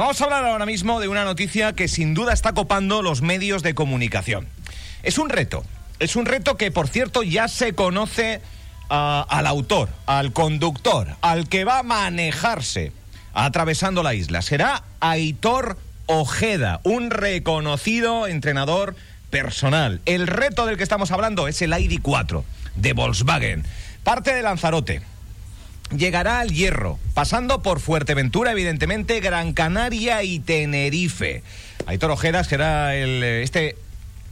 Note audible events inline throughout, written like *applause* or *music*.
Vamos a hablar ahora mismo de una noticia que sin duda está copando los medios de comunicación. Es un reto, es un reto que por cierto ya se conoce ah, al autor, al conductor, al que va a manejarse atravesando la isla. Será Aitor Ojeda, un reconocido entrenador personal. El reto del que estamos hablando es el ID4 de Volkswagen. Parte de Lanzarote. Llegará al Hierro, pasando por Fuerteventura, evidentemente, Gran Canaria y Tenerife. Aitor Ojeda será el, este,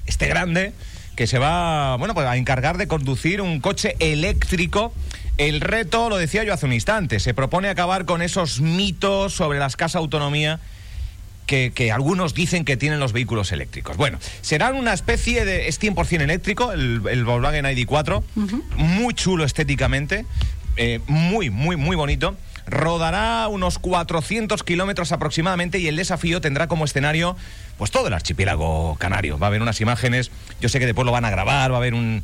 este grande que se va bueno, pues a encargar de conducir un coche eléctrico. El reto, lo decía yo hace un instante, se propone acabar con esos mitos sobre la escasa autonomía que, algunos dicen que tienen los vehículos eléctricos. Bueno, serán una especie de... Es 100% eléctrico, el, el Volkswagen ID4, muy chulo estéticamente, eh, muy, muy, muy bonito. Rodará unos 400 kilómetros aproximadamente y el desafío tendrá como escenario pues todo el archipiélago canario. Va a haber unas imágenes, yo sé que después lo van a grabar, va a haber un...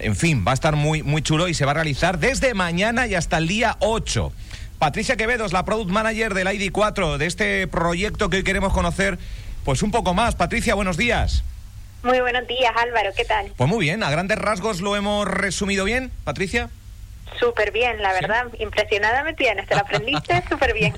En fin, va a estar muy, muy chulo y se va a realizar desde mañana y hasta el día 8. Patricia Quevedo es la product manager del ID4, de este proyecto que hoy queremos conocer pues un poco más. Patricia, buenos días. Muy buenos días, Álvaro, ¿qué tal? Pues muy bien, a grandes rasgos lo hemos resumido bien, Patricia. Súper bien, la verdad. Impresionada me tienes, te lo aprendiste *laughs* súper bien.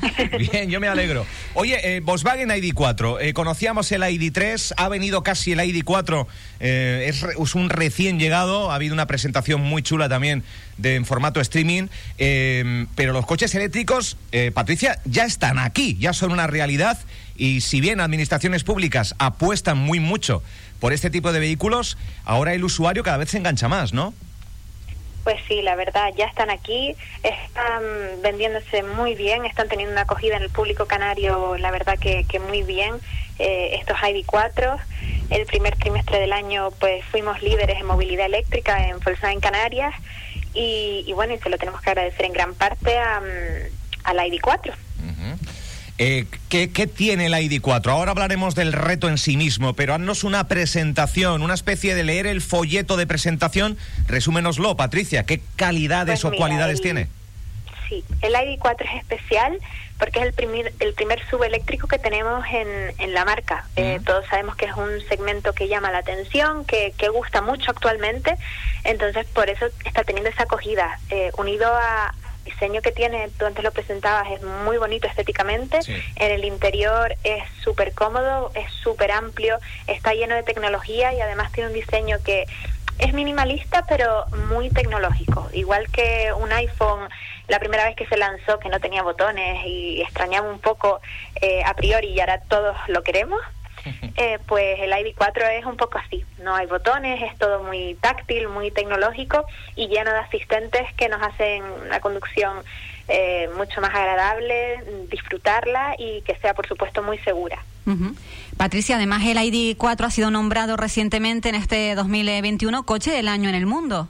bien, yo me alegro. Oye, eh, Volkswagen ID4, eh, conocíamos el ID3, ha venido casi el ID4, eh, es, un recién llegado, ha habido una presentación muy chula también de, en formato streaming, pero los coches eléctricos, Patricia, ya están aquí, ya son una realidad y si bien administraciones públicas apuestan muy mucho por este tipo de vehículos, ahora el usuario cada vez se engancha más, ¿no? Pues sí, la verdad, ya están aquí, están vendiéndose muy bien, están teniendo una acogida en el público canario, la verdad que, que muy bien, eh, estos ID4. El primer trimestre del año pues fuimos líderes en movilidad eléctrica en Volkswagen Canarias y, bueno, y se lo tenemos que agradecer en gran parte a, mm, al ID4. Eh, ¿qué, tiene el ID4? Ahora hablaremos del reto en sí mismo, pero haznos una presentación, una especie de leer el folleto de presentación. Resúmenoslo, Patricia. ¿Qué calidades pues o cualidades tiene? Sí, el ID4 es especial porque es el primer, el primer subeléctrico que tenemos en, en la marca. Eh, todos sabemos que es un segmento que llama la atención, que, que gusta mucho actualmente, entonces por eso está teniendo esa acogida, eh, unido a, diseño que tiene, tú antes lo presentabas, es muy bonito estéticamente. En el interior es súper cómodo, es súper amplio, está lleno de tecnología y además tiene un diseño que es minimalista pero muy tecnológico. Igual que un iPhone, la primera vez que se lanzó, que no tenía botones y extrañaba un poco eh, a priori y ahora todos lo queremos. Eh, pues el ID4 es un poco así, no hay botones, es todo muy táctil, muy tecnológico y lleno de asistentes que nos hacen la conducción eh, mucho más agradable, disfrutarla y que sea por supuesto muy segura. Patricia, además el ID4 ha sido nombrado recientemente en este 2021 coche del año en el mundo.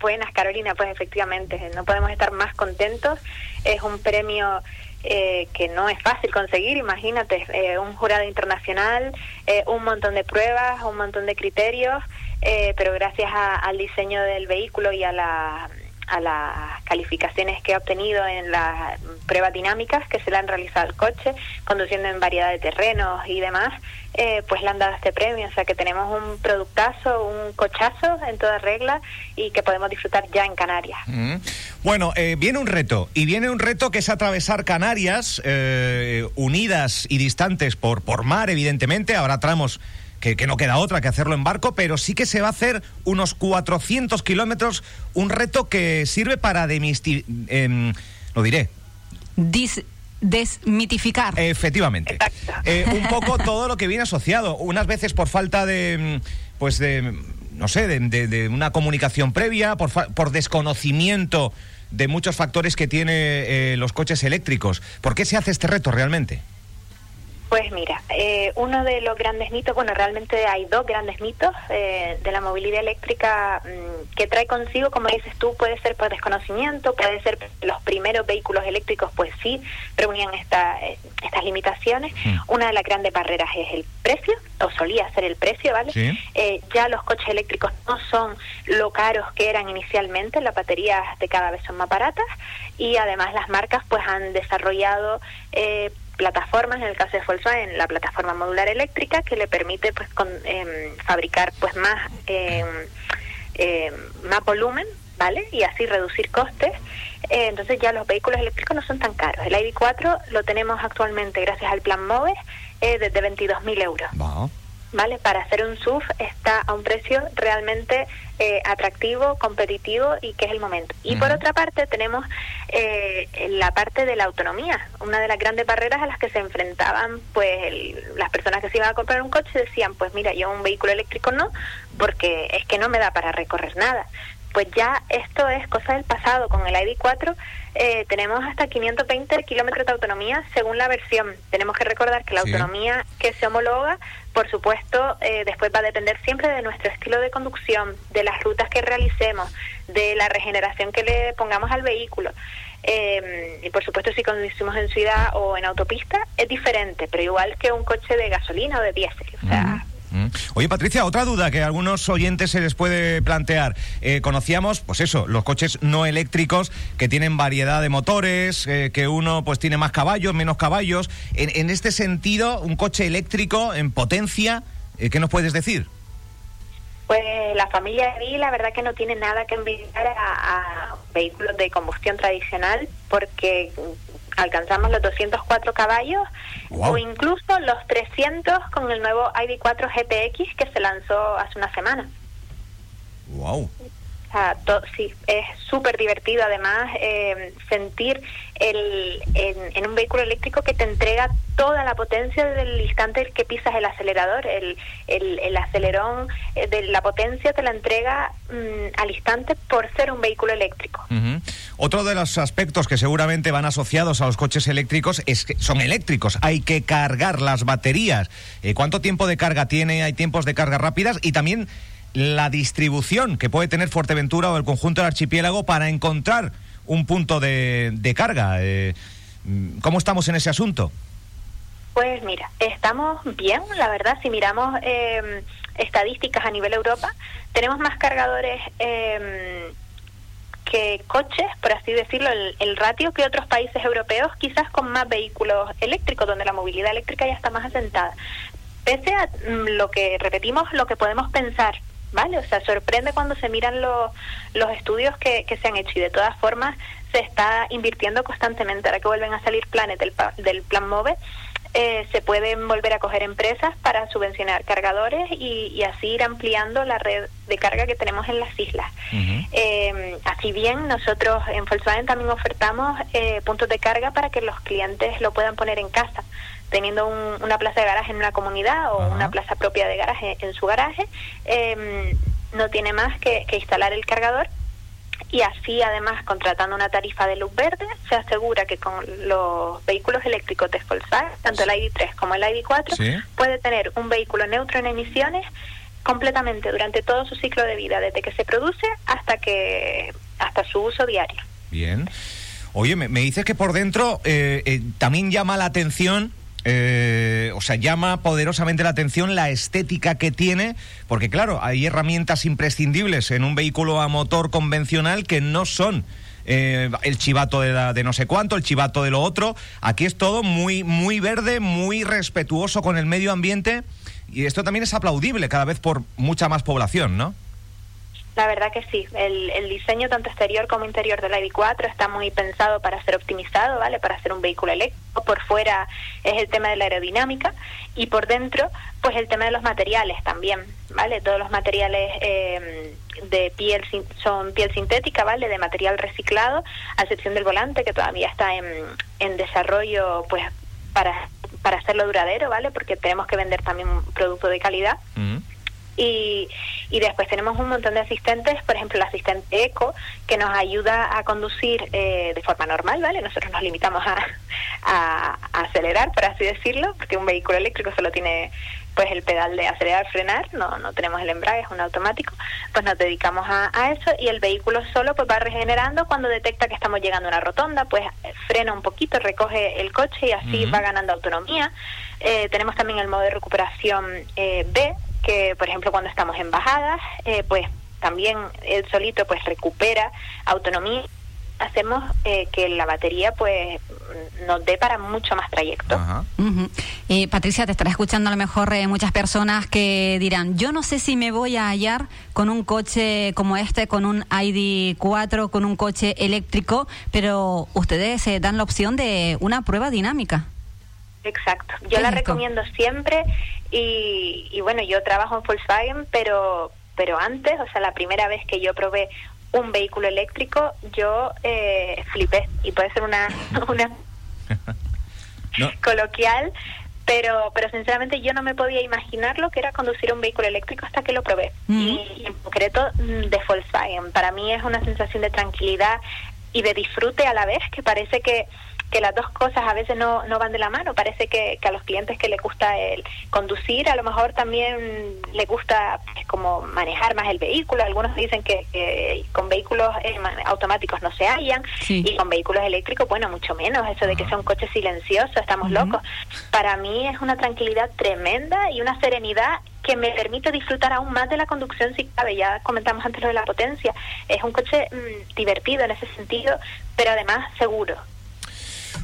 Buenas, Carolina, pues efectivamente, no podemos estar más contentos. Es un premio eh, que no es fácil conseguir, imagínate, eh, un jurado internacional, eh, un montón de pruebas, un montón de criterios, pero gracias al diseño del vehículo y a la a las calificaciones que ha obtenido en las pruebas dinámicas que se le han realizado al coche, conduciendo en variedad de terrenos y demás, eh, pues le han dado este premio. O sea que tenemos un productazo, un cochazo en toda regla y que podemos disfrutar ya en Canarias. Mm. Bueno, eh, viene un reto, y viene un reto que es atravesar Canarias, eh, unidas y distantes por, por mar, evidentemente. Habrá tramos que, no queda otra que hacerlo en barco, pero sí que se va a hacer unos 400 kilómetros, un reto que sirve para demistificar, em, lo diré. desmitificar. Efectivamente. Eh, un *laughs* poco todo lo que viene asociado. Unas veces por falta de, em, pues de, no sé, de, una comunicación previa, por, por desconocimiento de muchos factores que tiene eh, los coches eléctricos. ¿Por qué se hace este reto realmente? Pues mira, eh, uno de los grandes mitos, bueno, realmente hay dos grandes mitos eh, de la movilidad eléctrica mm, que trae consigo, como dices tú, puede ser por desconocimiento, puede ser los primeros vehículos eléctricos, pues sí, reunían esta, eh, estas limitaciones. Mm. Una de las grandes barreras es el precio, o solía ser el precio, ¿vale? ya los coches eléctricos no son lo caros que eran inicialmente, las baterías de cada vez son más baratas y además las marcas pues han desarrollado plataformas, en el caso de Volkswagen, la plataforma modular eléctrica que le permite pues con, em, fabricar pues más, em, más volumen, ¿vale? Y así reducir costes. Eh, entonces ya los vehículos eléctricos no son tan caros. El ID4 lo tenemos actualmente gracias al plan MOVE eh, desde 22.000 euros. ¿Vale? Para hacer un SUV está a un precio realmente eh, atractivo, competitivo y que es el momento. Y por otra parte tenemos eh, la parte de la autonomía, una de las grandes barreras a las que se enfrentaban pues las personas que se iban a comprar un coche decían, pues mira, yo un vehículo eléctrico no, porque es que no me da para recorrer nada pues ya esto es cosa del pasado. Con el ID4 eh, tenemos hasta 520 kilómetros de autonomía según la versión. Tenemos que recordar que la autonomía que se homologa, por supuesto, eh, después va a depender siempre de nuestro estilo de conducción, de las rutas que realicemos, de la regeneración que le pongamos al vehículo. Eh, y por supuesto, si conducimos en ciudad o en autopista, es diferente, pero igual que un coche de gasolina o de diésel. O sea. Oye, Patricia, otra duda que a algunos oyentes se les puede plantear. Eh, conocíamos, pues eso, los coches no eléctricos que tienen variedad de motores, eh, que uno pues tiene más caballos, menos caballos. En, este sentido, un coche eléctrico en potencia, eh, ¿qué nos puedes decir? Pues la familia de la verdad que no tiene nada que envidiar a vehículos de combustión tradicional porque alcanzamos los 204 caballos o incluso los 300 con el nuevo ID4 GTX que se lanzó hace una semana. Wow sí, es súper divertido además eh, sentir el, en, un vehículo eléctrico que te entrega toda la potencia del instante que pisas el acelerador. El, el, acelerón eh, de la potencia te la entrega mm, al instante por ser un vehículo eléctrico. Otro de los aspectos que seguramente van asociados a los coches eléctricos es que son eléctricos. Hay que cargar las baterías. Eh, ¿Cuánto tiempo de carga tiene? ¿Hay tiempos de carga rápidas? Y también la distribución que puede tener Fuerteventura o el conjunto del archipiélago para encontrar un punto de, carga. Eh, ¿Cómo estamos en ese asunto? Pues mira, estamos bien, la verdad, si miramos em, estadísticas a nivel Europa, tenemos más cargadores em, que coches, por así decirlo, el, el, ratio que otros países europeos, quizás con más vehículos eléctricos, donde la movilidad eléctrica ya está más asentada. Pese a mm, lo que repetimos, lo que podemos pensar ¿vale? O sea, sorprende cuando se miran los, los estudios que, que se han hecho y de todas formas se está invirtiendo constantemente. Ahora que vuelven a salir planes del, del Plan MOVE, eh, se pueden volver a coger empresas para subvencionar cargadores y, así ir ampliando la red de carga que tenemos en las islas. eh, así bien, nosotros en Volkswagen también ofertamos eh, puntos de carga para que los clientes lo puedan poner en casa teniendo una plaza de garaje en una comunidad o una plaza propia de garaje en su garaje, eh, no tiene más que, instalar el cargador y así además contratando una tarifa de luz verde se asegura que con los vehículos eléctricos de Volkswagen, tanto el ID3 como el ID4, puede tener un vehículo neutro en emisiones completamente durante todo su ciclo de vida, desde que se produce hasta que hasta su uso diario. Bien. Oye, me, dices que por dentro eh, eh, también llama la atención eh, o sea, llama poderosamente la atención la estética que tiene, porque claro, hay herramientas imprescindibles en un vehículo a motor convencional que no son eh, el chivato de, de, no sé cuánto, el chivato de lo otro. Aquí es todo muy, muy verde, muy respetuoso con el medio ambiente y esto también es aplaudible cada vez por mucha más población, ¿no? La verdad que sí, el, diseño tanto exterior como interior del ID4 está muy pensado para ser optimizado, ¿vale? Para ser un vehículo eléctrico. Por fuera es el tema de la aerodinámica y por dentro, pues el tema de los materiales también, ¿vale? Todos los materiales eh, de piel son piel sintética, ¿vale? De material reciclado, a excepción del volante que todavía está en, en desarrollo, pues para para hacerlo duradero, ¿vale? Porque tenemos que vender también un producto de calidad. Y, y después tenemos un montón de asistentes, por ejemplo, el asistente ECO, que nos ayuda a conducir eh, de forma normal, ¿vale? Nosotros nos limitamos a, a, acelerar, por así decirlo, porque un vehículo eléctrico solo tiene pues el pedal de acelerar, frenar, no, no tenemos el embrague, es un automático, pues nos dedicamos a, a, eso y el vehículo solo pues va regenerando cuando detecta que estamos llegando a una rotonda, pues frena un poquito, recoge el coche y así va ganando autonomía. Eh, tenemos también el modo de recuperación eh, B, que por ejemplo cuando estamos en bajadas, eh, pues también el solito pues recupera autonomía. Hacemos eh, que la batería pues nos dé para mucho más trayecto. Eh, Patricia, te estará escuchando a lo mejor eh, muchas personas que dirán, yo no sé si me voy a hallar con un coche como este, con un ID4, con un coche eléctrico, pero ustedes dan la opción de una prueba dinámica. Exacto, yo la recomiendo siempre y, y bueno, yo trabajo en Volkswagen, pero pero antes, o sea, la primera vez que yo probé un vehículo eléctrico, yo eh, flipé. Y puede ser una, *laughs* una *laughs* coloquial, pero, pero sinceramente yo no me podía imaginar lo que era conducir un vehículo eléctrico hasta que lo probé. y, en concreto mm, de Volkswagen. Para mí es una sensación de tranquilidad y de disfrute a la vez, que parece que que las dos cosas a veces no, no van de la mano. Parece que, que, a los clientes que les gusta el conducir, a lo mejor también le gusta pues, como manejar más el vehículo. Algunos dicen que, con vehículos eh, automáticos no se hallan y con vehículos eléctricos, bueno, mucho menos. Eso de que sea un coche silencioso, estamos locos. Para mí es una tranquilidad tremenda y una serenidad que me permite disfrutar aún más de la conducción si cabe. Ya comentamos antes lo de la potencia. Es un coche mm, divertido en ese sentido, pero además seguro.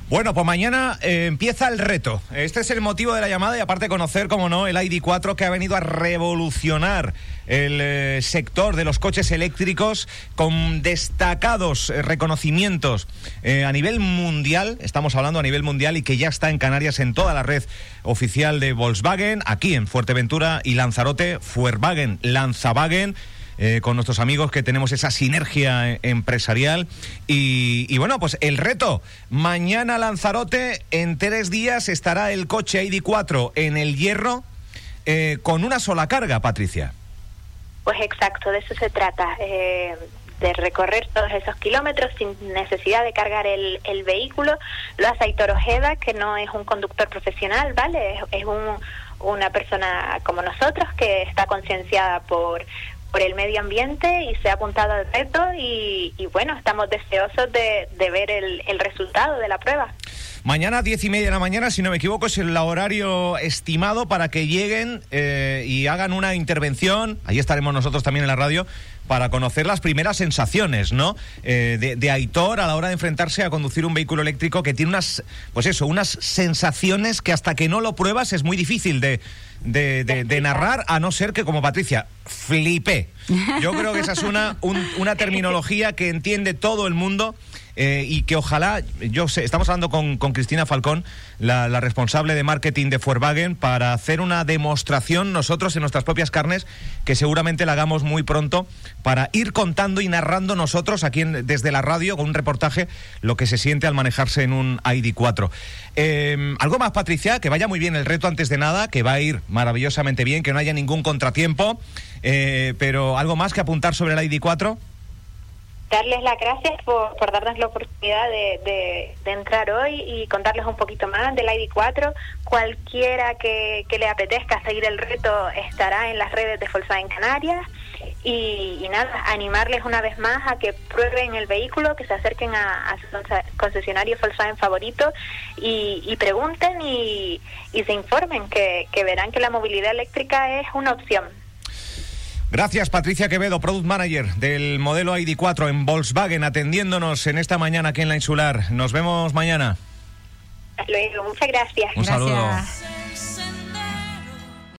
Bueno, pues mañana eh, empieza el reto. Este es el motivo de la llamada y aparte conocer, como no, el ID4 que ha venido a revolucionar el eh, sector de los coches eléctricos con destacados eh, reconocimientos a nivel mundial, estamos hablando a nivel mundial y que ya está en Canarias en toda la red oficial de Volkswagen, aquí en Fuerteventura y Lanzarote, Fuerwagen, Lanzavagen eh, con nuestros amigos que tenemos esa sinergia eh, empresarial. Y, bueno, pues el reto, mañana Lanzarote, en tres días estará el coche ID4 en el hierro eh, con una sola carga, Patricia. Pues exacto, de eso se trata. de recorrer todos esos kilómetros sin necesidad de cargar el, vehículo. Lo hace Aitor Ojeda, que no es un conductor profesional, ¿vale? Es, es un, una persona como nosotros que está concienciada por, por el medio ambiente y se ha apuntado al reto y, bueno, estamos deseosos de, ver el, resultado de la prueba. Mañana diez y media de la mañana, si no me equivoco, es el horario estimado para que lleguen eh, y hagan una intervención. Ahí estaremos nosotros también en la radio para conocer las primeras sensaciones, ¿no? Eh, de, de, Aitor a la hora de enfrentarse a conducir un vehículo eléctrico que tiene unas, pues eso, unas sensaciones que hasta que no lo pruebas es muy difícil de, de, de, narrar, a no ser que como Patricia, flipé. Yo creo que esa es una, una terminología que entiende todo el mundo eh, y que ojalá, yo sé, estamos hablando con, Cristina Falcón, la, responsable de marketing de Volkswagen, para hacer una demostración nosotros en nuestras propias carnes, que seguramente la hagamos muy pronto, para ir contando y narrando nosotros aquí desde la radio con un reportaje lo que se siente al manejarse en un ID4. Em, algo más, Patricia, que vaya muy bien el reto antes de nada, que va a ir maravillosamente bien, que no haya ningún contratiempo, eh, pero algo más que apuntar sobre el ID4 darles las gracias por, por darnos la oportunidad de, de, entrar hoy y contarles un poquito más del ID4. Cualquiera que, que, le apetezca seguir el reto estará en las redes de Volkswagen Canarias. Y, nada, animarles una vez más a que prueben el vehículo, que se acerquen a, su concesionario Volkswagen favorito y, y pregunten y, y se informen, que, que verán que la movilidad eléctrica es una opción. Gracias, Patricia Quevedo, Product Manager del modelo ID4 en Volkswagen, atendiéndonos en esta mañana aquí en la Insular. Nos vemos mañana. luego, muchas gracias. Un saludo.